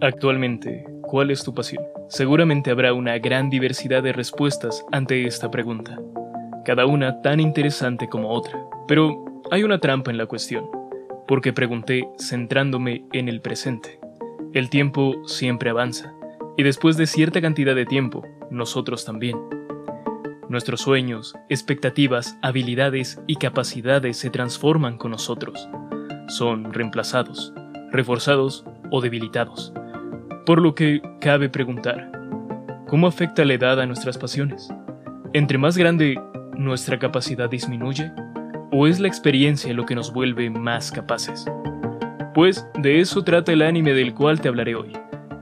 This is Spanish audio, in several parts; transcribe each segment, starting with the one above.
Actualmente, ¿cuál es tu pasión? Seguramente habrá una gran diversidad de respuestas ante esta pregunta, cada una tan interesante como otra. Pero hay una trampa en la cuestión, porque pregunté centrándome en el presente. El tiempo siempre avanza, y después de cierta cantidad de tiempo, nosotros también. Nuestros sueños, expectativas, habilidades y capacidades se transforman con nosotros. Son reemplazados, reforzados o debilitados. Por lo que cabe preguntar, ¿cómo afecta la edad a nuestras pasiones? ¿Entre más grande nuestra capacidad disminuye? ¿O es la experiencia lo que nos vuelve más capaces? Pues de eso trata el anime del cual te hablaré hoy.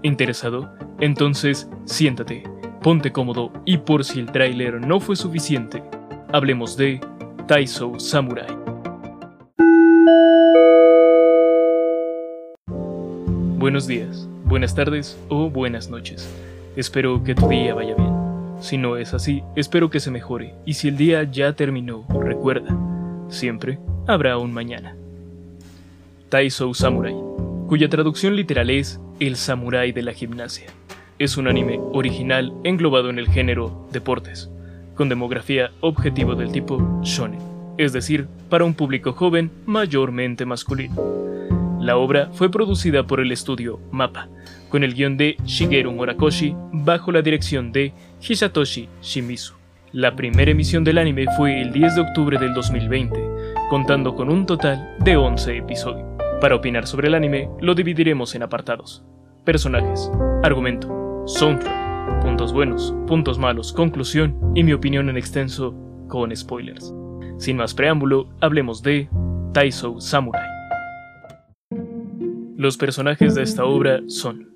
¿Interesado? Entonces, siéntate, ponte cómodo y por si el tráiler no fue suficiente, hablemos de Taiso Samurai. Buenos días, buenas tardes o buenas noches. Espero que tu día vaya bien. Si no es así, espero que se mejore. Y si el día ya terminó, recuerda, siempre habrá un mañana. Taisou Samurai, cuya traducción literal es El Samurai de la Gimnasia. Es un anime original englobado en el género deportes, con demografía objetivo del tipo shonen, es decir, para un público joven mayormente masculino. La obra fue producida por el estudio MAPA, con el guion de Shigeru Murakoshi bajo la dirección de Hisatoshi Shimizu. La primera emisión del anime fue el 10 de octubre del 2020, contando con un total de 11 episodios. Para opinar sobre el anime, lo dividiremos en apartados. Personajes, argumento, soundtrack, puntos buenos, puntos malos, conclusión y mi opinión en extenso con spoilers. Sin más preámbulo, hablemos de Taisou Samurai. Los personajes de esta obra son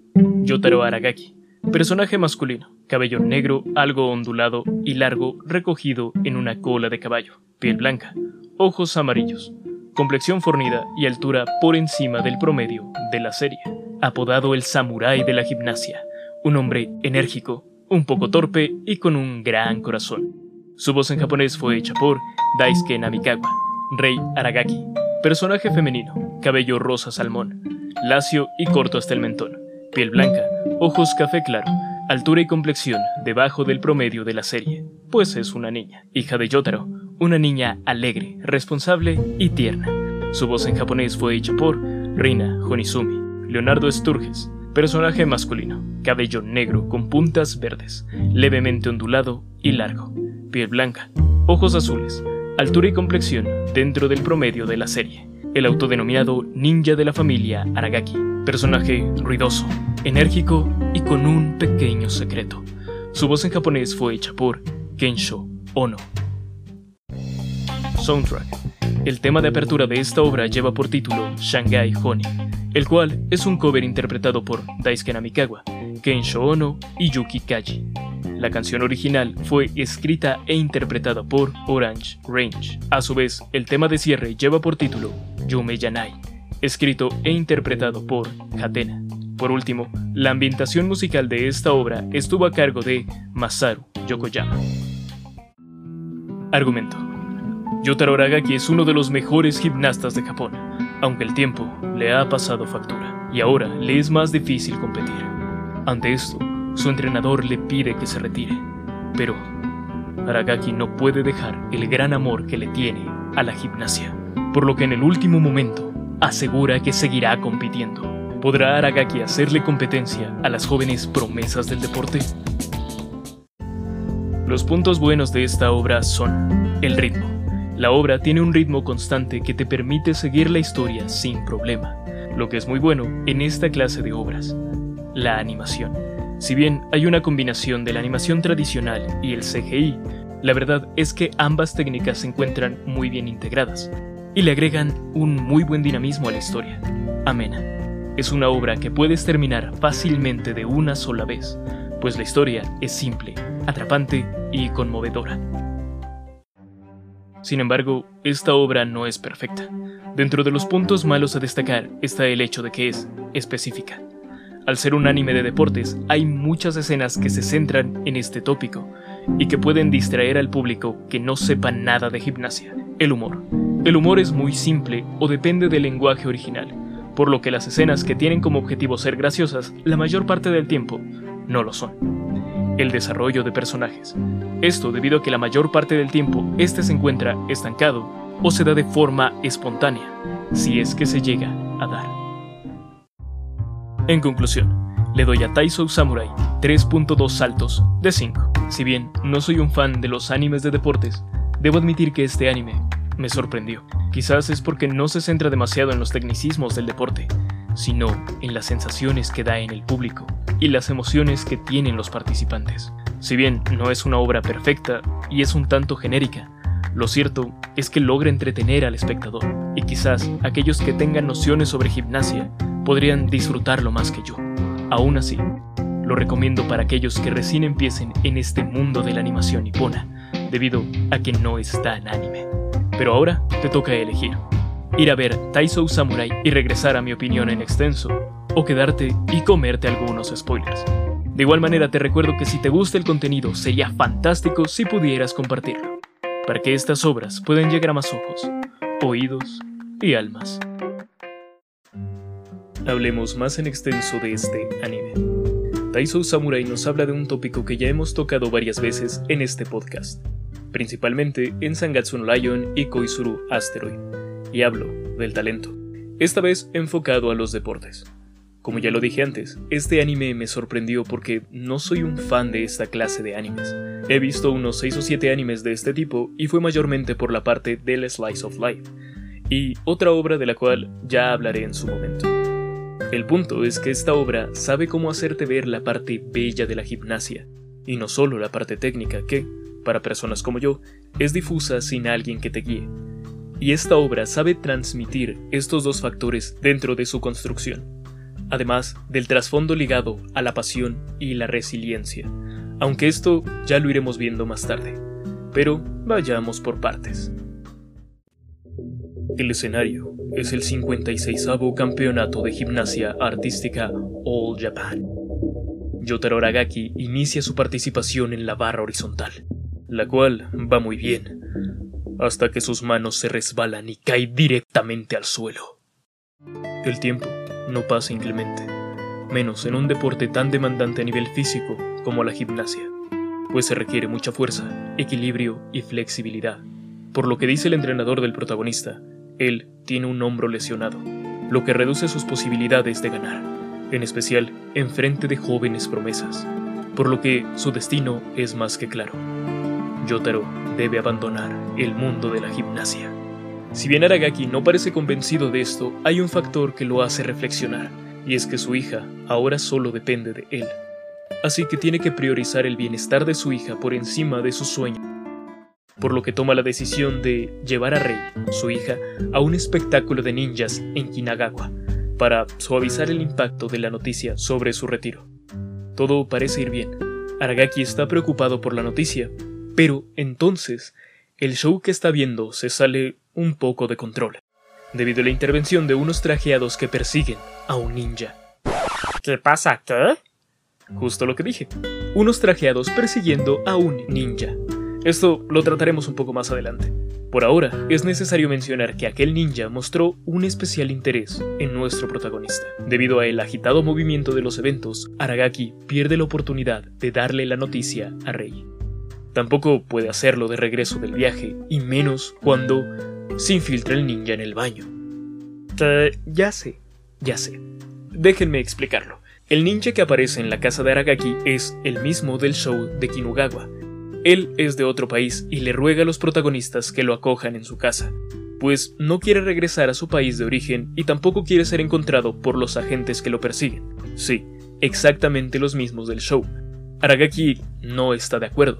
Yotaro Aragaki, personaje masculino, cabello negro, algo ondulado y largo, recogido en una cola de caballo, piel blanca, ojos amarillos, complexión fornida y altura por encima del promedio de la serie, apodado el samurái de la gimnasia, un hombre enérgico, un poco torpe y con un gran corazón. Su voz en japonés fue hecha por Daisuke Namikawa, Rei Aragaki, personaje femenino, cabello rosa salmón, lacio y corto hasta el mentón, piel blanca, ojos café claro, altura y complexión debajo del promedio de la serie, pues es una niña, hija de Yotaro, una niña alegre, responsable y tierna. Su voz en japonés fue hecha por Rina Honizumi, Leonardo Sturges, personaje masculino, cabello negro con puntas verdes, levemente ondulado y largo, piel blanca, ojos azules, altura y complexión dentro del promedio de la serie el autodenominado ninja de la familia Aragaki, personaje ruidoso, enérgico y con un pequeño secreto. Su voz en japonés fue hecha por Kensho Ono. Soundtrack. El tema de apertura de esta obra lleva por título Shanghai Honey, el cual es un cover interpretado por Daisuke Namikawa, Kensho Ono y Yuki Kaji. La canción original fue escrita e interpretada por Orange Range. A su vez, el tema de cierre lleva por título Yume Yanai, escrito e interpretado por Hatena. Por último, la ambientación musical de esta obra estuvo a cargo de Masaru Yokoyama. Argumento. Yotaro Aragaki es uno de los mejores gimnastas de Japón, aunque el tiempo le ha pasado factura y ahora le es más difícil competir. Ante esto, su entrenador le pide que se retire, pero Aragaki no puede dejar el gran amor que le tiene a la gimnasia, por lo que en el último momento asegura que seguirá compitiendo. ¿Podrá Aragaki hacerle competencia a las jóvenes promesas del deporte? Los puntos buenos de esta obra son el ritmo. La obra tiene un ritmo constante que te permite seguir la historia sin problema, lo que es muy bueno en esta clase de obras. La animación. Si bien hay una combinación de la animación tradicional y el CGI, la verdad es que ambas técnicas se encuentran muy bien integradas y le agregan un muy buen dinamismo a la historia. Amena. Es una obra que puedes terminar fácilmente de una sola vez, pues la historia es simple, atrapante y conmovedora. Sin embargo, esta obra no es perfecta. Dentro de los puntos malos a destacar está el hecho de que es específica. Al ser un anime de deportes, hay muchas escenas que se centran en este tópico y que pueden distraer al público que no sepa nada de gimnasia. El humor. El humor es muy simple o depende del lenguaje original, por lo que las escenas que tienen como objetivo ser graciosas la mayor parte del tiempo no lo son. El desarrollo de personajes. Esto debido a que la mayor parte del tiempo este se encuentra estancado o se da de forma espontánea, si es que se llega a dar. En conclusión, le doy a Taisou Samurai 3.2 saltos de 5. Si bien no soy un fan de los animes de deportes, debo admitir que este anime me sorprendió. Quizás es porque no se centra demasiado en los tecnicismos del deporte, sino en las sensaciones que da en el público y las emociones que tienen los participantes. Si bien no es una obra perfecta y es un tanto genérica, lo cierto es que logra entretener al espectador y quizás aquellos que tengan nociones sobre gimnasia podrían disfrutarlo más que yo. Aún así, lo recomiendo para aquellos que recién empiecen en este mundo de la animación nipona, debido a que no es tan anime. Pero ahora te toca elegir. Ir a ver Taisou Samurai y regresar a mi opinión en extenso, o quedarte y comerte algunos spoilers. De igual manera te recuerdo que si te gusta el contenido sería fantástico si pudieras compartirlo, para que estas obras puedan llegar a más ojos, oídos y almas. Hablemos más en extenso de este anime. Taisou Samurai nos habla de un tópico que ya hemos tocado varias veces en este podcast, principalmente en Sangatsu no Lion y Koizuru Asteroid, y hablo del talento, esta vez enfocado a los deportes. Como ya lo dije antes, este anime me sorprendió porque no soy un fan de esta clase de animes. He visto unos 6 o 7 animes de este tipo y fue mayormente por la parte del Slice of Life, y otra obra de la cual ya hablaré en su momento. El punto es que esta obra sabe cómo hacerte ver la parte bella de la gimnasia, y no solo la parte técnica que, para personas como yo, es difusa sin alguien que te guíe. Y esta obra sabe transmitir estos dos factores dentro de su construcción, además del trasfondo ligado a la pasión y la resiliencia, aunque esto ya lo iremos viendo más tarde. Pero vayamos por partes. El escenario es el 56 Campeonato de Gimnasia Artística All Japan. Yotaro Aragaki inicia su participación en la barra horizontal la cual va muy bien, hasta que sus manos se resbalan y cae directamente al suelo. El tiempo no pasa inclemente, menos en un deporte tan demandante a nivel físico como la gimnasia, pues se requiere mucha fuerza, equilibrio y flexibilidad. Por lo que dice el entrenador del protagonista, él tiene un hombro lesionado, lo que reduce sus posibilidades de ganar, en especial en frente de jóvenes promesas, por lo que su destino es más que claro. Yotaro debe abandonar el mundo de la gimnasia. Si bien Aragaki no parece convencido de esto, hay un factor que lo hace reflexionar, y es que su hija ahora solo depende de él. Así que tiene que priorizar el bienestar de su hija por encima de su sueño. Por lo que toma la decisión de llevar a Rei, su hija, a un espectáculo de ninjas en Kinagawa, para suavizar el impacto de la noticia sobre su retiro. Todo parece ir bien. Aragaki está preocupado por la noticia, pero entonces, el show que está viendo se sale un poco de control, debido a la intervención de unos trajeados que persiguen a un ninja. ¿Qué pasa? ¿Qué? Justo lo que dije. Unos trajeados persiguiendo a un ninja. Esto lo trataremos un poco más adelante. Por ahora, es necesario mencionar que aquel ninja mostró un especial interés en nuestro protagonista. Debido a el agitado movimiento de los eventos, Aragaki pierde la oportunidad de darle la noticia a Rei. Tampoco puede hacerlo de regreso del viaje, y menos cuando se infiltra el ninja en el baño. Ya sé, ya sé. Déjenme explicarlo. El ninja que aparece en la casa de Aragaki es el mismo del show de Kinugawa. Él es de otro país y le ruega a los protagonistas que lo acojan en su casa, pues no quiere regresar a su país de origen y tampoco quiere ser encontrado por los agentes que lo persiguen. Sí, exactamente los mismos del show. Aragaki no está de acuerdo,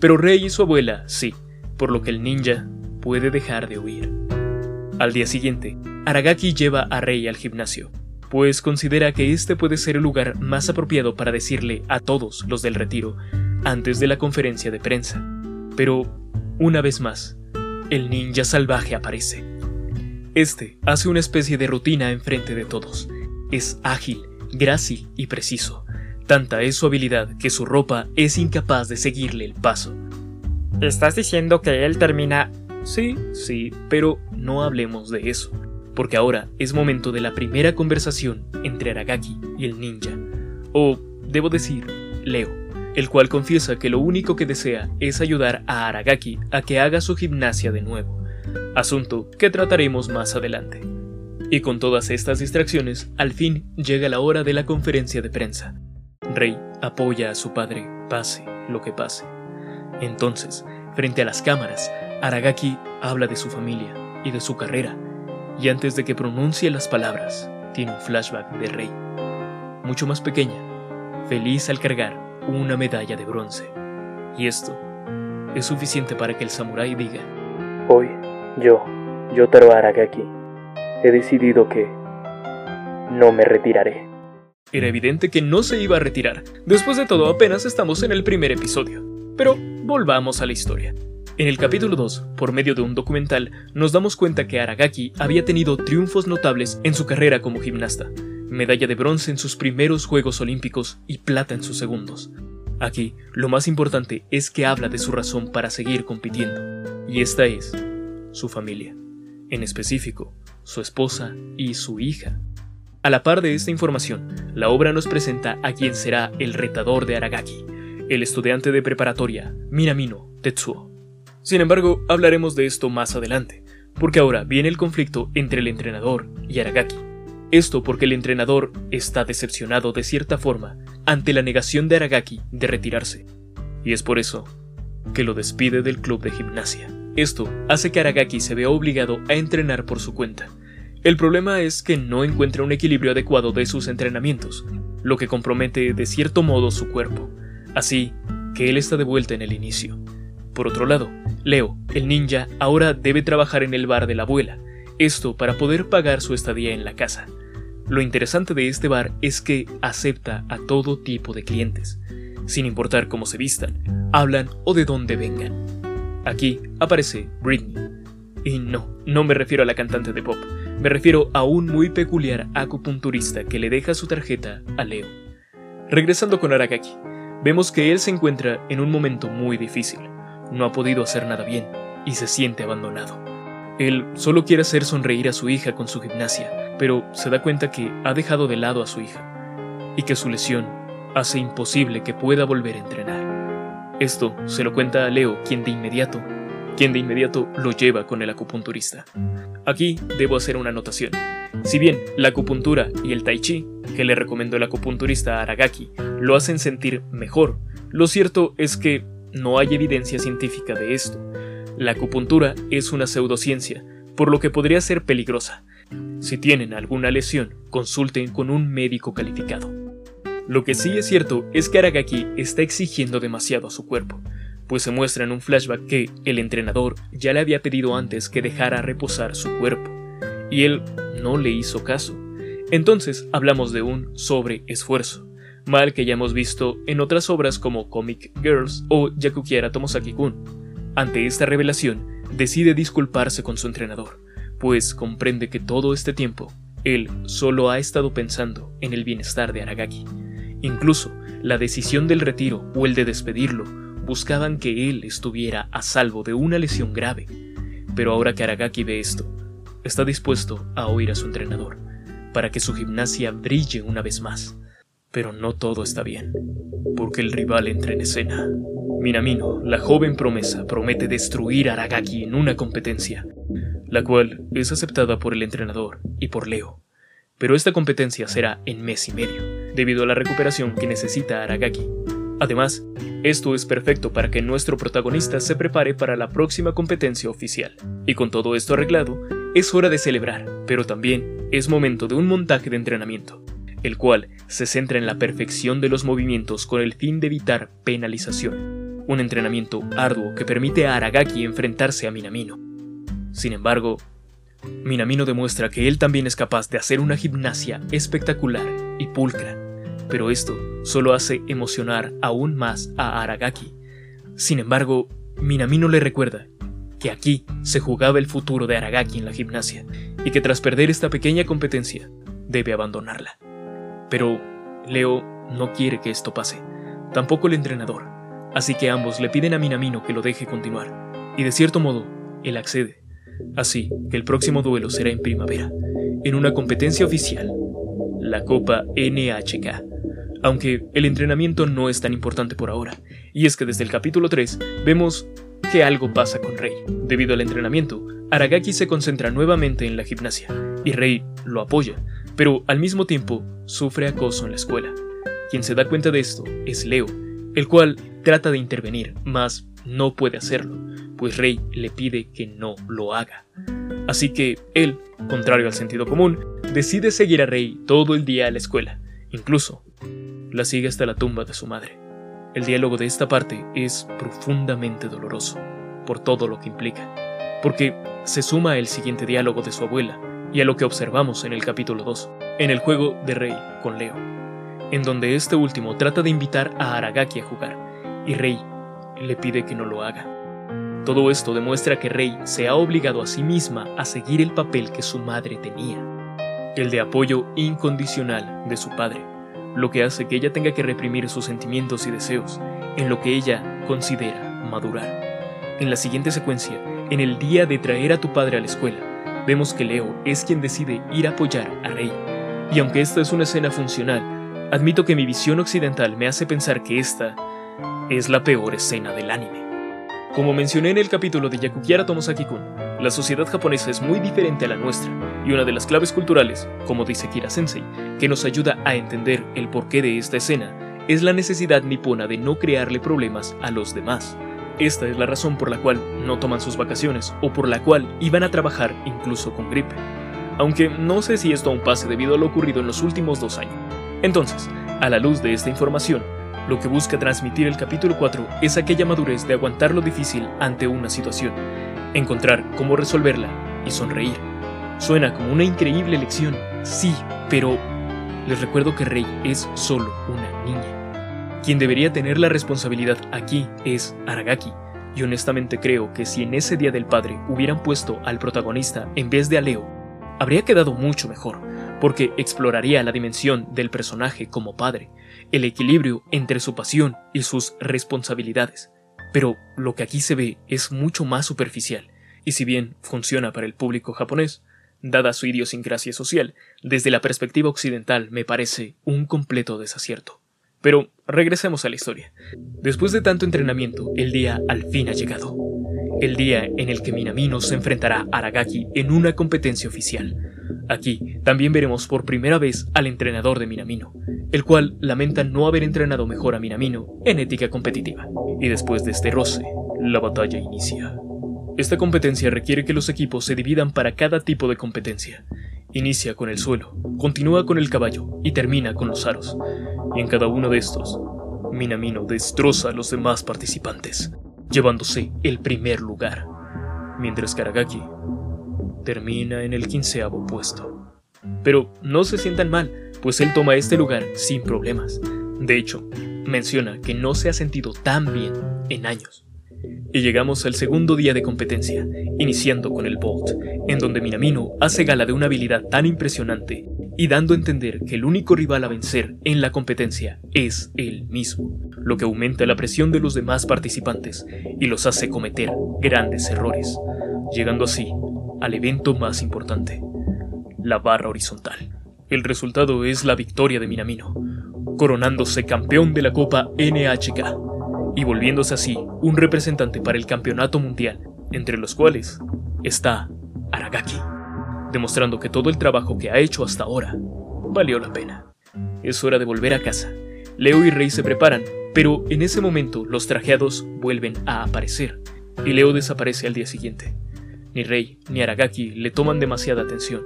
pero Rey y su abuela sí, por lo que el ninja puede dejar de huir. Al día siguiente, Aragaki lleva a Rey al gimnasio, pues considera que este puede ser el lugar más apropiado para decirle a todos los del retiro antes de la conferencia de prensa. Pero, una vez más, el ninja salvaje aparece. Este hace una especie de rutina enfrente de todos. Es ágil, grácil y preciso, Tanta es su habilidad que su ropa es incapaz de seguirle el paso. ¿Estás diciendo que él termina... Sí, sí, pero no hablemos de eso, porque ahora es momento de la primera conversación entre Aragaki y el ninja, o debo decir, Leo, el cual confiesa que lo único que desea es ayudar a Aragaki a que haga su gimnasia de nuevo, asunto que trataremos más adelante. Y con todas estas distracciones, al fin llega la hora de la conferencia de prensa. Rey apoya a su padre, pase lo que pase. Entonces, frente a las cámaras, Aragaki habla de su familia y de su carrera, y antes de que pronuncie las palabras, tiene un flashback de Rey, mucho más pequeña, feliz al cargar una medalla de bronce. Y esto es suficiente para que el samurái diga, Hoy, yo, Yotaro Aragaki, he decidido que no me retiraré. Era evidente que no se iba a retirar. Después de todo, apenas estamos en el primer episodio. Pero volvamos a la historia. En el capítulo 2, por medio de un documental, nos damos cuenta que Aragaki había tenido triunfos notables en su carrera como gimnasta. Medalla de bronce en sus primeros Juegos Olímpicos y plata en sus segundos. Aquí, lo más importante es que habla de su razón para seguir compitiendo. Y esta es su familia. En específico, su esposa y su hija. A la par de esta información, la obra nos presenta a quien será el retador de Aragaki, el estudiante de preparatoria Minamino Tetsuo. Sin embargo, hablaremos de esto más adelante, porque ahora viene el conflicto entre el entrenador y Aragaki. Esto porque el entrenador está decepcionado de cierta forma ante la negación de Aragaki de retirarse, y es por eso que lo despide del club de gimnasia. Esto hace que Aragaki se vea obligado a entrenar por su cuenta, el problema es que no encuentra un equilibrio adecuado de sus entrenamientos, lo que compromete de cierto modo su cuerpo, así que él está de vuelta en el inicio. Por otro lado, Leo, el ninja, ahora debe trabajar en el bar de la abuela, esto para poder pagar su estadía en la casa. Lo interesante de este bar es que acepta a todo tipo de clientes, sin importar cómo se vistan, hablan o de dónde vengan. Aquí aparece Britney. Y no, no me refiero a la cantante de pop, me refiero a un muy peculiar acupunturista que le deja su tarjeta a Leo. Regresando con Aragaki, vemos que él se encuentra en un momento muy difícil. No ha podido hacer nada bien y se siente abandonado. Él solo quiere hacer sonreír a su hija con su gimnasia, pero se da cuenta que ha dejado de lado a su hija y que su lesión hace imposible que pueda volver a entrenar. Esto se lo cuenta a Leo, quien de inmediato quien de inmediato lo lleva con el acupunturista. Aquí debo hacer una anotación. Si bien la acupuntura y el tai chi, que le recomendó el acupunturista Aragaki, lo hacen sentir mejor, lo cierto es que no hay evidencia científica de esto. La acupuntura es una pseudociencia, por lo que podría ser peligrosa. Si tienen alguna lesión, consulten con un médico calificado. Lo que sí es cierto es que Aragaki está exigiendo demasiado a su cuerpo pues se muestra en un flashback que el entrenador ya le había pedido antes que dejara reposar su cuerpo, y él no le hizo caso. Entonces hablamos de un sobreesfuerzo, mal que ya hemos visto en otras obras como Comic Girls o Yakukiara Tomosaki-kun. Ante esta revelación, decide disculparse con su entrenador, pues comprende que todo este tiempo él solo ha estado pensando en el bienestar de Aragaki. Incluso la decisión del retiro o el de despedirlo buscaban que él estuviera a salvo de una lesión grave. Pero ahora que Aragaki ve esto, está dispuesto a oír a su entrenador, para que su gimnasia brille una vez más. Pero no todo está bien, porque el rival entra en escena. Minamino, la joven promesa, promete destruir a Aragaki en una competencia, la cual es aceptada por el entrenador y por Leo. Pero esta competencia será en mes y medio, debido a la recuperación que necesita Aragaki. Además, esto es perfecto para que nuestro protagonista se prepare para la próxima competencia oficial. Y con todo esto arreglado, es hora de celebrar, pero también es momento de un montaje de entrenamiento, el cual se centra en la perfección de los movimientos con el fin de evitar penalización. Un entrenamiento arduo que permite a Aragaki enfrentarse a Minamino. Sin embargo, Minamino demuestra que él también es capaz de hacer una gimnasia espectacular y pulcra pero esto solo hace emocionar aún más a Aragaki. Sin embargo, Minamino le recuerda que aquí se jugaba el futuro de Aragaki en la gimnasia y que tras perder esta pequeña competencia debe abandonarla. Pero Leo no quiere que esto pase, tampoco el entrenador, así que ambos le piden a Minamino que lo deje continuar, y de cierto modo, él accede. Así que el próximo duelo será en primavera, en una competencia oficial, la Copa NHK. Aunque el entrenamiento no es tan importante por ahora, y es que desde el capítulo 3 vemos que algo pasa con Rei. Debido al entrenamiento, Aragaki se concentra nuevamente en la gimnasia, y Rei lo apoya, pero al mismo tiempo sufre acoso en la escuela. Quien se da cuenta de esto es Leo, el cual trata de intervenir, mas no puede hacerlo, pues Rey le pide que no lo haga. Así que él, contrario al sentido común, decide seguir a Rey todo el día a la escuela, incluso la sigue hasta la tumba de su madre. El diálogo de esta parte es profundamente doloroso, por todo lo que implica, porque se suma el siguiente diálogo de su abuela y a lo que observamos en el capítulo 2, en el juego de Rey con Leo, en donde este último trata de invitar a Aragaki a jugar, y Rey le pide que no lo haga. Todo esto demuestra que Rey se ha obligado a sí misma a seguir el papel que su madre tenía, el de apoyo incondicional de su padre, lo que hace que ella tenga que reprimir sus sentimientos y deseos en lo que ella considera madurar. En la siguiente secuencia, en el día de traer a tu padre a la escuela, vemos que Leo es quien decide ir a apoyar a Rey. Y aunque esta es una escena funcional, admito que mi visión occidental me hace pensar que esta es la peor escena del anime. Como mencioné en el capítulo de Yakukiara Tomosaki-kun, la sociedad japonesa es muy diferente a la nuestra, y una de las claves culturales, como dice Kira Sensei, que nos ayuda a entender el porqué de esta escena, es la necesidad nipona de no crearle problemas a los demás. Esta es la razón por la cual no toman sus vacaciones o por la cual iban a trabajar incluso con gripe. Aunque no sé si esto aún pase debido a lo ocurrido en los últimos dos años. Entonces, a la luz de esta información, lo que busca transmitir el capítulo 4 es aquella madurez de aguantar lo difícil ante una situación, encontrar cómo resolverla y sonreír. Suena como una increíble lección, sí, pero les recuerdo que Rey es solo una niña. Quien debería tener la responsabilidad aquí es Aragaki, y honestamente creo que si en ese Día del Padre hubieran puesto al protagonista en vez de a Leo, habría quedado mucho mejor, porque exploraría la dimensión del personaje como padre, el equilibrio entre su pasión y sus responsabilidades. Pero lo que aquí se ve es mucho más superficial, y si bien funciona para el público japonés, dada su idiosincrasia social, desde la perspectiva occidental me parece un completo desacierto. Pero regresemos a la historia. Después de tanto entrenamiento, el día al fin ha llegado. El día en el que Minamino se enfrentará a Aragaki en una competencia oficial. Aquí también veremos por primera vez al entrenador de Minamino, el cual lamenta no haber entrenado mejor a Minamino en ética competitiva. Y después de este roce, la batalla inicia. Esta competencia requiere que los equipos se dividan para cada tipo de competencia. Inicia con el suelo, continúa con el caballo y termina con los aros. Y en cada uno de estos, Minamino destroza a los demás participantes, llevándose el primer lugar, mientras Karagaki termina en el quinceavo puesto. Pero no se sientan mal, pues él toma este lugar sin problemas. De hecho, menciona que no se ha sentido tan bien en años. Y llegamos al segundo día de competencia, iniciando con el Bolt, en donde Minamino hace gala de una habilidad tan impresionante y dando a entender que el único rival a vencer en la competencia es él mismo, lo que aumenta la presión de los demás participantes y los hace cometer grandes errores, llegando así al evento más importante, la barra horizontal. El resultado es la victoria de Minamino, coronándose campeón de la Copa NHK y volviéndose así un representante para el campeonato mundial, entre los cuales está Aragaki, demostrando que todo el trabajo que ha hecho hasta ahora valió la pena. Es hora de volver a casa. Leo y Rey se preparan, pero en ese momento los trajeados vuelven a aparecer, y Leo desaparece al día siguiente. Ni Rey ni Aragaki le toman demasiada atención,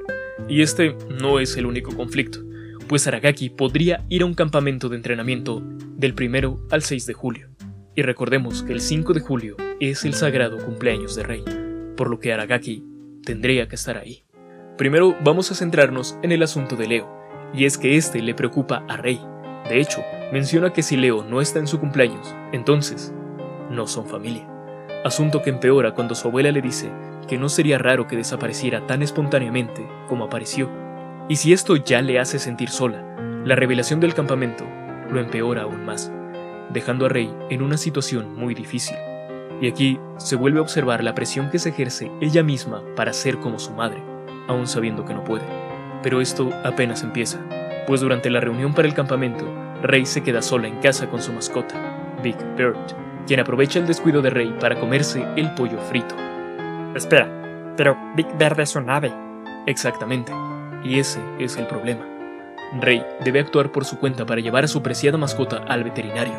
y este no es el único conflicto, pues Aragaki podría ir a un campamento de entrenamiento del primero al 6 de julio. Y recordemos que el 5 de julio es el sagrado cumpleaños de Rey, por lo que Aragaki tendría que estar ahí. Primero vamos a centrarnos en el asunto de Leo, y es que este le preocupa a Rey. De hecho, menciona que si Leo no está en su cumpleaños, entonces no son familia. Asunto que empeora cuando su abuela le dice que no sería raro que desapareciera tan espontáneamente como apareció. Y si esto ya le hace sentir sola, la revelación del campamento lo empeora aún más, dejando a Rey en una situación muy difícil. Y aquí se vuelve a observar la presión que se ejerce ella misma para ser como su madre, aun sabiendo que no puede. Pero esto apenas empieza, pues durante la reunión para el campamento, Rey se queda sola en casa con su mascota, Big Bird, quien aprovecha el descuido de Rey para comerse el pollo frito. Espera, pero Big Bird es un ave. Exactamente, y ese es el problema. Rey debe actuar por su cuenta para llevar a su preciada mascota al veterinario,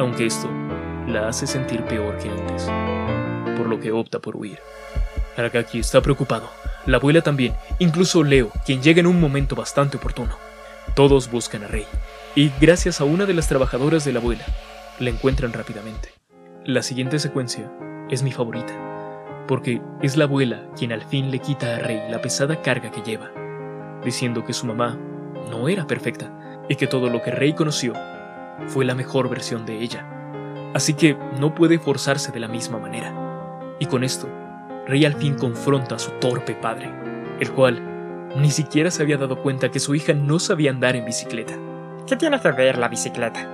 aunque esto la hace sentir peor que antes, por lo que opta por huir. Aragaki está preocupado, la abuela también, incluso Leo, quien llega en un momento bastante oportuno. Todos buscan a Rey, y gracias a una de las trabajadoras de la abuela, la encuentran rápidamente. La siguiente secuencia es mi favorita, porque es la abuela quien al fin le quita a Rey la pesada carga que lleva, diciendo que su mamá no era perfecta y que todo lo que Rey conoció fue la mejor versión de ella. Así que no puede forzarse de la misma manera. Y con esto, Rey al fin confronta a su torpe padre, el cual ni siquiera se había dado cuenta que su hija no sabía andar en bicicleta. ¿Qué tiene que ver la bicicleta?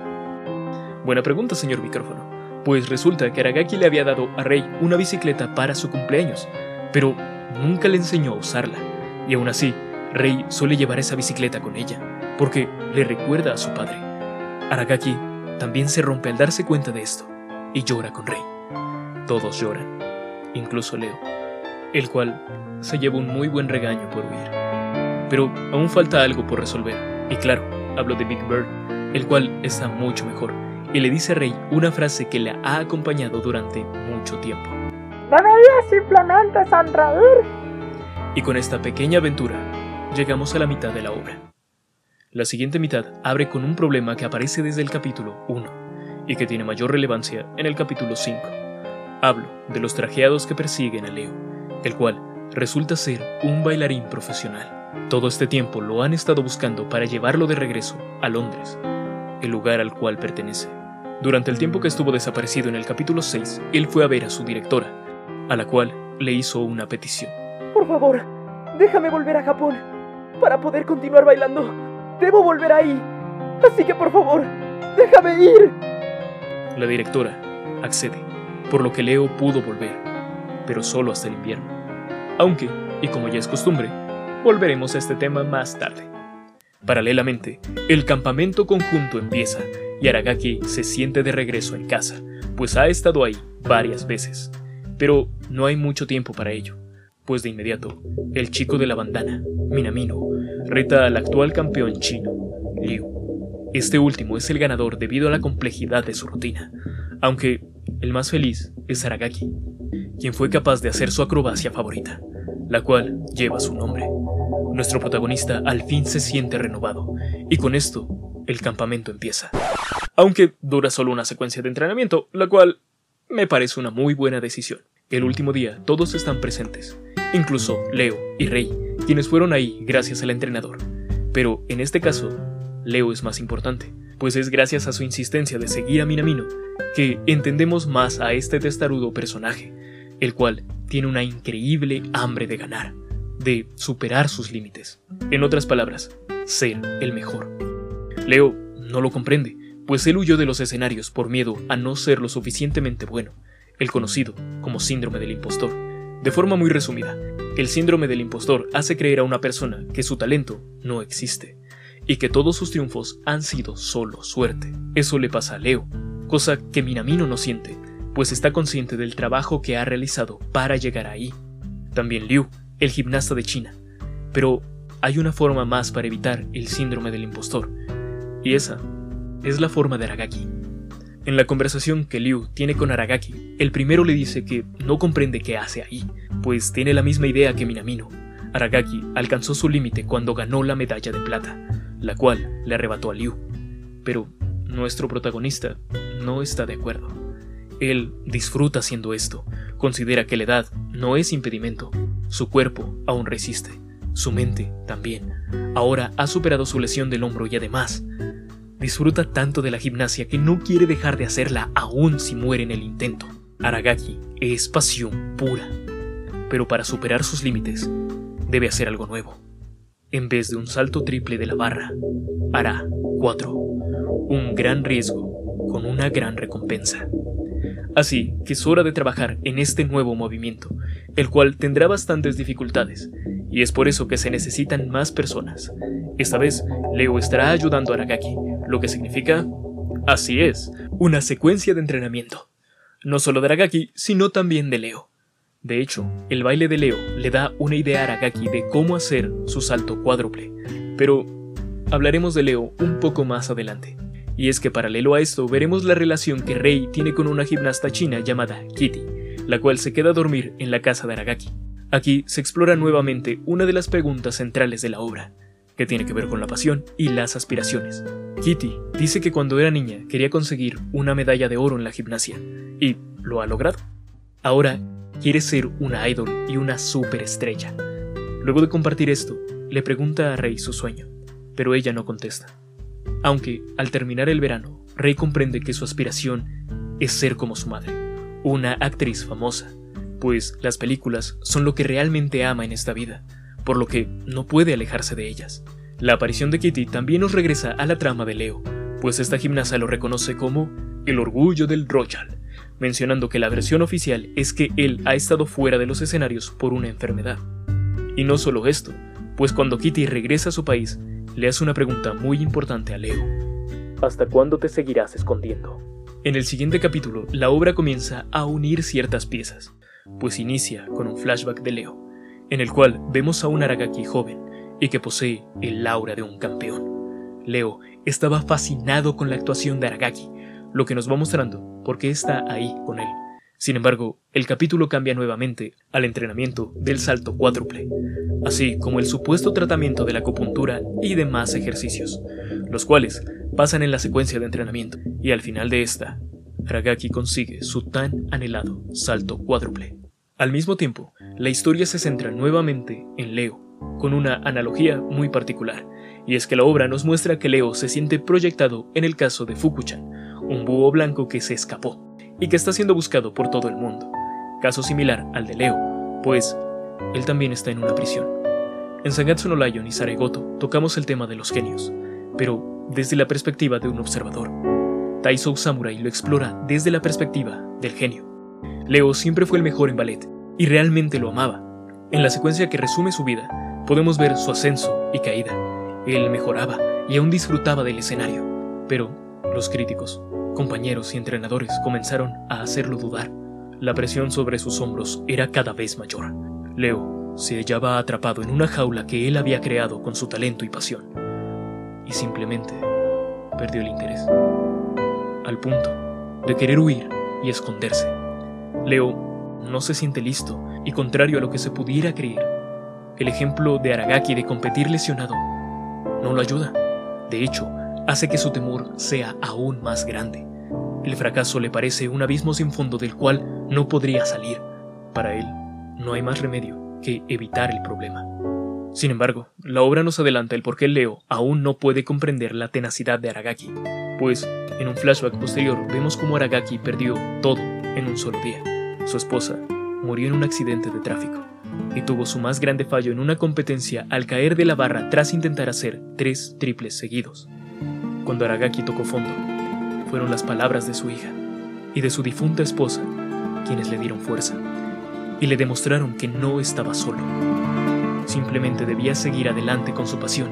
Buena pregunta, señor micrófono. Pues resulta que Aragaki le había dado a Rey una bicicleta para su cumpleaños, pero nunca le enseñó a usarla. Y aún así, Rey suele llevar esa bicicleta con ella, porque le recuerda a su padre. Aragaki también se rompe al darse cuenta de esto, y llora con Rey. Todos lloran, incluso Leo, el cual se lleva un muy buen regaño por huir. Pero aún falta algo por resolver, y claro, hablo de Big Bird, el cual está mucho mejor, y le dice a Rey una frase que le ha acompañado durante mucho tiempo. Debería simplemente sonreír. Y con esta pequeña aventura, llegamos a la mitad de la obra. La siguiente mitad abre con un problema que aparece desde el capítulo 1 y que tiene mayor relevancia en el capítulo 5. Hablo de los trajeados que persiguen a Leo, el cual resulta ser un bailarín profesional. Todo este tiempo lo han estado buscando para llevarlo de regreso a Londres, el lugar al cual pertenece. Durante el tiempo que estuvo desaparecido en el capítulo 6, él fue a ver a su directora, a la cual le hizo una petición. Por favor, déjame volver a Japón para poder continuar bailando. Debo volver ahí. Así que por favor, déjame ir. La directora accede, por lo que Leo pudo volver, pero solo hasta el invierno. Aunque, y como ya es costumbre, volveremos a este tema más tarde. Paralelamente, el campamento conjunto empieza y Aragaki se siente de regreso en casa, pues ha estado ahí varias veces. Pero no hay mucho tiempo para ello, pues de inmediato, el chico de la bandana, Minamino, reta al actual campeón chino, Liu. Este último es el ganador debido a la complejidad de su rutina, aunque el más feliz es Aragaki, quien fue capaz de hacer su acrobacia favorita, la cual lleva su nombre. Nuestro protagonista al fin se siente renovado, y con esto, el campamento empieza. Aunque dura solo una secuencia de entrenamiento, la cual me parece una muy buena decisión. El último día todos están presentes, incluso Leo y Rey, quienes fueron ahí gracias al entrenador. Pero en este caso, Leo es más importante, pues es gracias a su insistencia de seguir a Minamino que entendemos más a este testarudo personaje, el cual tiene una increíble hambre de ganar, de superar sus límites. En otras palabras, ser el mejor. Leo no lo comprende, pues él huyó de los escenarios por miedo a no ser lo suficientemente bueno, el conocido como síndrome del impostor. De forma muy resumida, el síndrome del impostor hace creer a una persona que su talento no existe y que todos sus triunfos han sido solo suerte. Eso le pasa a Leo, cosa que Minamino no siente, pues está consciente del trabajo que ha realizado para llegar ahí. También Liu, el gimnasta de China. Pero hay una forma más para evitar el síndrome del impostor, y esa es la forma de Aragaki. En la conversación que Liu tiene con Aragaki, el primero le dice que no comprende qué hace ahí, pues tiene la misma idea que Minamino. Aragaki alcanzó su límite cuando ganó la medalla de plata, la cual le arrebató a Liu. Pero nuestro protagonista no está de acuerdo. Él disfruta haciendo esto, considera que la edad no es impedimento, su cuerpo aún resiste, su mente también. Ahora ha superado su lesión del hombro y además disfruta tanto de la gimnasia que no quiere dejar de hacerla aún si muere en el intento. Aragaki es pasión pura, pero para superar sus límites debe hacer algo nuevo. En vez de un salto triple de la barra, hará cuatro. Un gran riesgo con una gran recompensa. Así que es hora de trabajar en este nuevo movimiento, el cual tendrá bastantes dificultades, y es por eso que se necesitan más personas. Esta vez, Leo estará ayudando a Aragaki, lo que significa, así es, una secuencia de entrenamiento. No solo de Aragaki, sino también de Leo. De hecho, el baile de Leo le da una idea a Aragaki de cómo hacer su salto cuádruple, pero hablaremos de Leo un poco más adelante. Y es que paralelo a esto veremos la relación que Rei tiene con una gimnasta china llamada Kitty, la cual se queda a dormir en la casa de Aragaki. Aquí se explora nuevamente una de las preguntas centrales de la obra, que tiene que ver con la pasión y las aspiraciones. Kitty dice que cuando era niña quería conseguir una medalla de oro en la gimnasia, y lo ha logrado. Ahora quiere ser una idol y una superestrella. Luego de compartir esto, le pregunta a Rey su sueño, pero ella no contesta. Aunque, al terminar el verano, Rey comprende que su aspiración es ser como su madre, una actriz famosa, pues las películas son lo que realmente ama en esta vida, por lo que no puede alejarse de ellas. La aparición de Kitty también nos regresa a la trama de Leo, pues esta gimnasta lo reconoce como el orgullo del Royal, mencionando que la versión oficial es que él ha estado fuera de los escenarios por una enfermedad. Y no solo esto, pues cuando Kitty regresa a su país, le hace una pregunta muy importante a Leo. ¿Hasta cuándo te seguirás escondiendo? En el siguiente capítulo, la obra comienza a unir ciertas piezas, pues inicia con un flashback de Leo, en el cual vemos a un Aragaki joven y que posee el aura de un campeón. Leo estaba fascinado con la actuación de Aragaki, lo que nos va mostrando por qué está ahí con él. Sin embargo, el capítulo cambia nuevamente al entrenamiento del salto cuádruple, así como el supuesto tratamiento de la acupuntura y demás ejercicios, los cuales pasan en la secuencia de entrenamiento, y al final de esta, Aragaki consigue su tan anhelado salto cuádruple. Al mismo tiempo, la historia se centra nuevamente en Leo, con una analogía muy particular, y es que la obra nos muestra que Leo se siente proyectado en el caso de Fukuchan, un búho blanco que se escapó y que está siendo buscado por todo el mundo, caso similar al de Leo, pues él también está en una prisión. En Sangatsu no Lion y Saregoto tocamos el tema de los genios, pero desde la perspectiva de un observador. Taisou Samurai lo explora desde la perspectiva del genio. Leo siempre fue el mejor en ballet y realmente lo amaba. En la secuencia que resume su vida, podemos ver su ascenso y caída. Él mejoraba y aún disfrutaba del escenario, pero los críticos compañeros y entrenadores comenzaron a hacerlo dudar. La presión sobre sus hombros era cada vez mayor. Leo se hallaba atrapado en una jaula que él había creado con su talento y pasión. Y simplemente perdió el interés. Al punto de querer huir y esconderse. Leo no se siente listo y contrario a lo que se pudiera creer, el ejemplo de Aragaki de competir lesionado no lo ayuda. De hecho, hace que su temor sea aún más grande. El fracaso le parece un abismo sin fondo del cual no podría salir. Para él, no hay más remedio que evitar el problema. Sin embargo, la obra nos adelanta el por qué Leo aún no puede comprender la tenacidad de Aragaki, pues en un flashback posterior vemos cómo Aragaki perdió todo en un solo día. Su esposa murió en un accidente de tráfico y tuvo su más grande fallo en una competencia al caer de la barra tras intentar hacer tres triples seguidos. Cuando Aragaki tocó fondo, fueron las palabras de su hija y de su difunta esposa quienes le dieron fuerza y le demostraron que no estaba solo. Simplemente debía seguir adelante con su pasión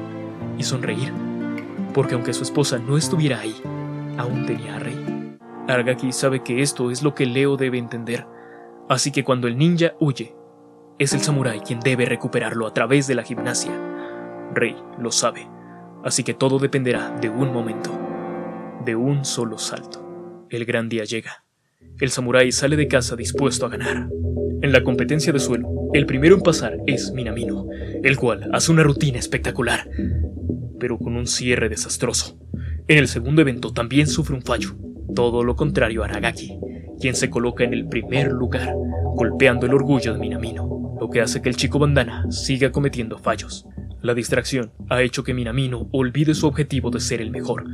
y sonreír, porque aunque su esposa no estuviera ahí, aún tenía a Rey. Aragaki sabe que esto es lo que Leo debe entender, así que cuando el ninja huye, es el samurái quien debe recuperarlo a través de la gimnasia. Rey lo sabe así que todo dependerá de un momento, de un solo salto. El gran día llega. El samurái sale de casa dispuesto a ganar. En la competencia de suelo, el primero en pasar es Minamino, el cual hace una rutina espectacular, pero con un cierre desastroso. En el segundo evento también sufre un fallo, todo lo contrario a Aragaki, quien se coloca en el primer lugar, golpeando el orgullo de Minamino, lo que hace que el chico bandana siga cometiendo fallos. La distracción ha hecho que Minamino olvide su objetivo de ser el mejor,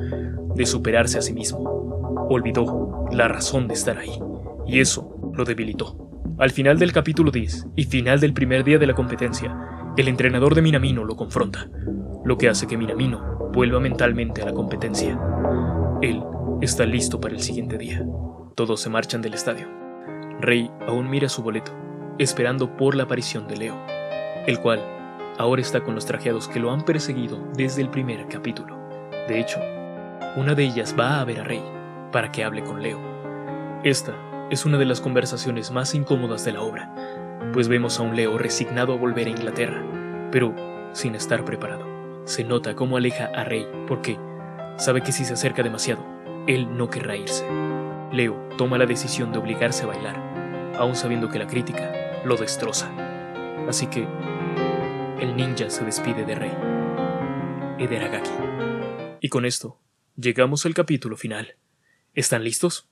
de superarse a sí mismo. Olvidó la razón de estar ahí, y eso lo debilitó. Al final del capítulo 10 y final del primer día de la competencia, el entrenador de Minamino lo confronta, lo que hace que Minamino vuelva mentalmente a la competencia. Él está listo para el siguiente día. Todos se marchan del estadio. Rey aún mira su boleto, esperando por la aparición de Leo, el cual ahora está con los trajeados que lo han perseguido desde el primer capítulo. De hecho, una de ellas va a ver a Rey para que hable con Leo. Esta es una de las conversaciones más incómodas de la obra, pues vemos a un Leo resignado a volver a Inglaterra, pero sin estar preparado. Se nota cómo aleja a Rey porque sabe que si se acerca demasiado, él no querrá irse. Leo toma la decisión de obligarse a bailar, aun sabiendo que la crítica lo destroza. Así que el ninja se despide de Rey, Ederagaki. Y con esto, llegamos al capítulo final. ¿Están listos?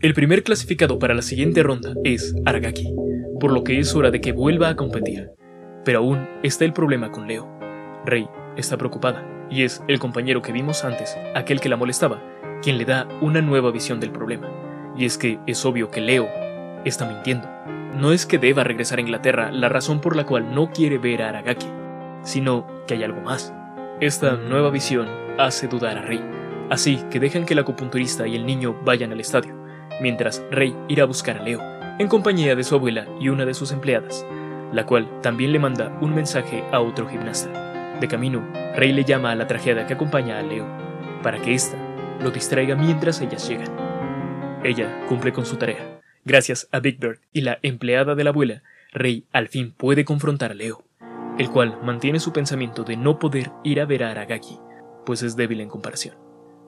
El primer clasificado para la siguiente ronda es Aragaki, por lo que es hora de que vuelva a competir. Pero aún está el problema con Leo. Rey está preocupada, y es el compañero que vimos antes, aquel que la molestaba, quien le da una nueva visión del problema. Y es que es obvio que Leo está mintiendo. No es que deba regresar a Inglaterra la razón por la cual no quiere ver a Aragaki, sino que hay algo más. Esta nueva visión hace dudar a Rey, así que dejan que el acupunturista y el niño vayan al estadio, mientras Rey irá a buscar a Leo, en compañía de su abuela y una de sus empleadas, la cual también le manda un mensaje a otro gimnasta. De camino, Rey le llama a la tragedia que acompaña a Leo, para que ésta lo distraiga mientras ellas llegan. Ella cumple con su tarea. Gracias a Big Bird y la empleada de la abuela, Rey al fin puede confrontar a Leo, el cual mantiene su pensamiento de no poder ir a ver a Aragaki, pues es débil en comparación.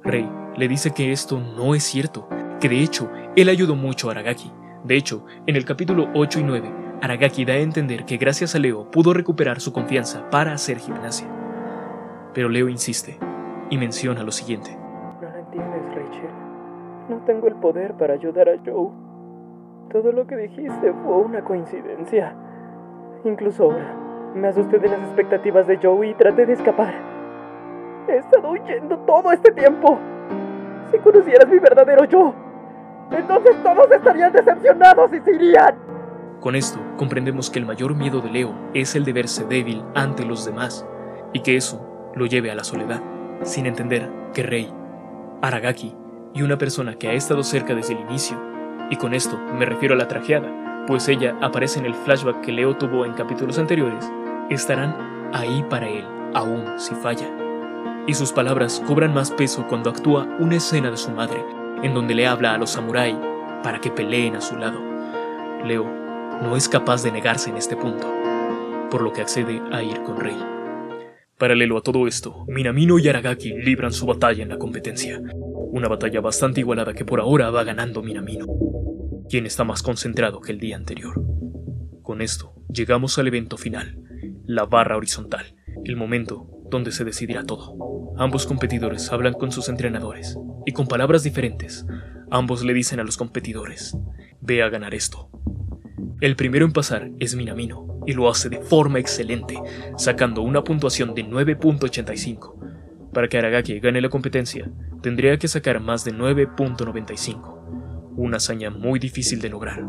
Rey le dice que esto no es cierto, que de hecho él ayudó mucho a Aragaki. De hecho, en el capítulo 8 y 9, Aragaki da a entender que gracias a Leo pudo recuperar su confianza para hacer gimnasia. Pero Leo insiste y menciona lo siguiente. No lo entiendes, Rachel. No tengo el poder para ayudar a Joe. Todo lo que dijiste fue una coincidencia. Incluso ahora, me asusté de las expectativas de Joe y traté de escapar. He estado huyendo todo este tiempo. Si conocieras mi verdadero yo, entonces todos estarían decepcionados y se irían. Con esto comprendemos que el mayor miedo de Leo es el de verse débil ante los demás y que eso lo lleve a la soledad, sin entender que Rey, Aragaki y una persona que ha estado cerca desde el inicio, y con esto me refiero a la trajeada, pues ella aparece en el flashback que Leo tuvo en capítulos anteriores, estarán ahí para él, aún si falla. Y sus palabras cobran más peso cuando actúa una escena de su madre, en donde le habla a los samuráis para que peleen a su lado. Leo no es capaz de negarse en este punto, por lo que accede a ir con Rey. Paralelo a todo esto, Minamino y Aragaki libran su batalla en la competencia, una batalla bastante igualada que por ahora va ganando Minamino, quien está más concentrado que el día anterior. Con esto, llegamos al evento final, la barra horizontal, el momento donde se decidirá todo. Ambos competidores hablan con sus entrenadores, y con palabras diferentes, ambos le dicen a los competidores, ve a ganar esto. El primero en pasar es Minamino, y lo hace de forma excelente, sacando una puntuación de 9.85. Para que Aragaki gane la competencia, tendría que sacar más de 9.95, una hazaña muy difícil de lograr.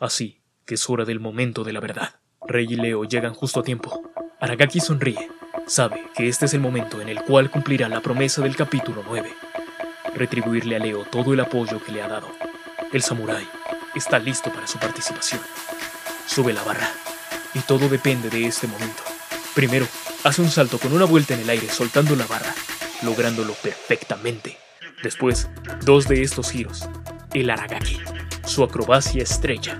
Así que es hora del momento de la verdad. Rey y Leo llegan justo a tiempo. Aragaki sonríe, sabe que este es el momento en el cual cumplirá la promesa del capítulo 9, retribuirle a Leo todo el apoyo que le ha dado. El samurái está listo para su participación. Sube la barra, y todo depende de este momento. Primero, hace un salto con una vuelta en el aire soltando la barra, lográndolo perfectamente. Después, dos de estos giros, el Aragaki, su acrobacia estrella.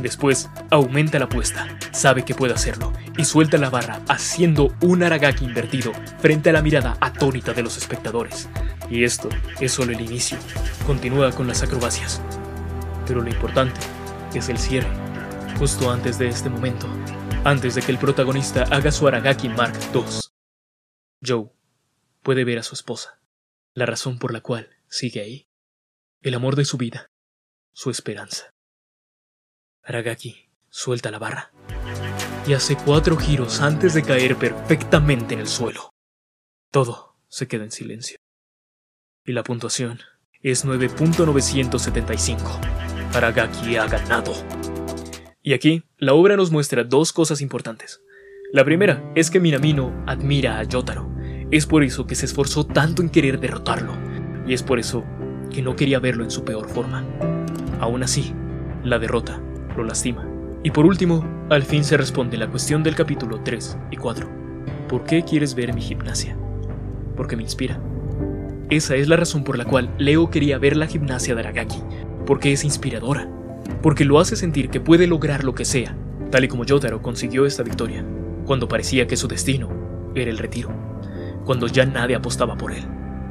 Después, aumenta la apuesta, sabe que puede hacerlo, y suelta la barra haciendo un Aragaki invertido frente a la mirada atónita de los espectadores. Y esto es solo el inicio. Continúa con las acrobacias. Pero lo importante es el cierre, justo antes de este momento, antes de que el protagonista haga su Aragaki Mark II. Joe puede ver a su esposa, la razón por la cual sigue ahí, el amor de su vida, su esperanza. Aragaki suelta la barra y hace cuatro giros antes de caer perfectamente en el suelo. Todo se queda en silencio. Y la puntuación es 9.975. Aragaki ha ganado. Y aquí, la obra nos muestra dos cosas importantes. La primera es que Minamino admira a Yotaro. Es por eso que se esforzó tanto en querer derrotarlo. Y es por eso que no quería verlo en su peor forma. Aún así, la derrota lo lastima. Y por último, Al fin se responde la cuestión del capítulo 3 y 4. ¿Por qué quieres ver mi gimnasia? Porque me inspira. Esa es la razón por la cual Leo quería ver la gimnasia de Aragaki, porque es inspiradora, porque lo hace sentir que puede lograr lo que sea, tal y como Yotaro consiguió esta victoria, cuando parecía que su destino era el retiro, cuando ya nadie apostaba por él.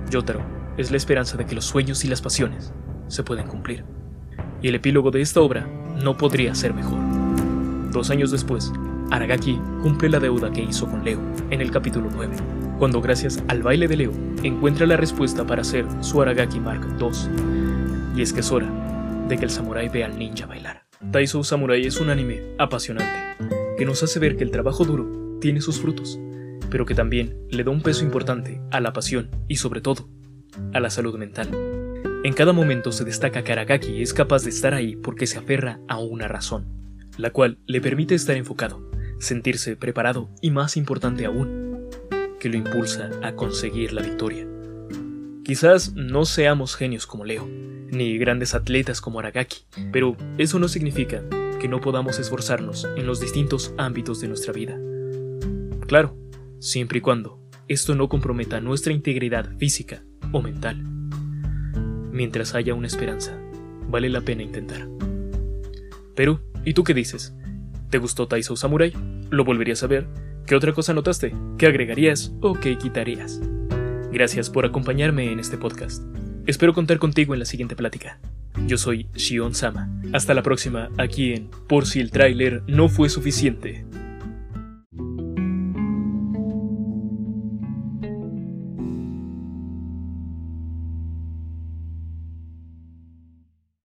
Yotaro es la esperanza de que los sueños y las pasiones se pueden cumplir. Y el epílogo de esta obra no podría ser mejor. Dos años después, Aragaki cumple la deuda que hizo con Leo en el capítulo 9, cuando gracias al baile de Leo encuentra la respuesta para hacer su Aragaki Mark II. Y es que es hora de que el samurái vea al ninja bailar. Taisou Samurai es un anime apasionante, que nos hace ver que el trabajo duro tiene sus frutos, pero que también le da un peso importante a la pasión y sobre todo a la salud mental. En cada momento se destaca que Aragaki es capaz de estar ahí porque se aferra a una razón, la cual le permite estar enfocado, sentirse preparado y más importante aún, que lo impulsa a conseguir la victoria. Quizás no seamos genios como Leo, ni grandes atletas como Aragaki, pero eso no significa que no podamos esforzarnos en los distintos ámbitos de nuestra vida. Claro, siempre y cuando esto no comprometa nuestra integridad física o mental. Mientras haya una esperanza, vale la pena intentar. Pero, ¿y tú qué dices? ¿Te gustó Taisou Samurai? ¿Lo volverías a ver? ¿Qué otra cosa notaste? ¿Qué agregarías o qué quitarías? Gracias por acompañarme en este podcast. Espero contar contigo en la siguiente plática. Yo soy Shion Sama. Hasta la próxima aquí en Por si el tráiler no fue suficiente.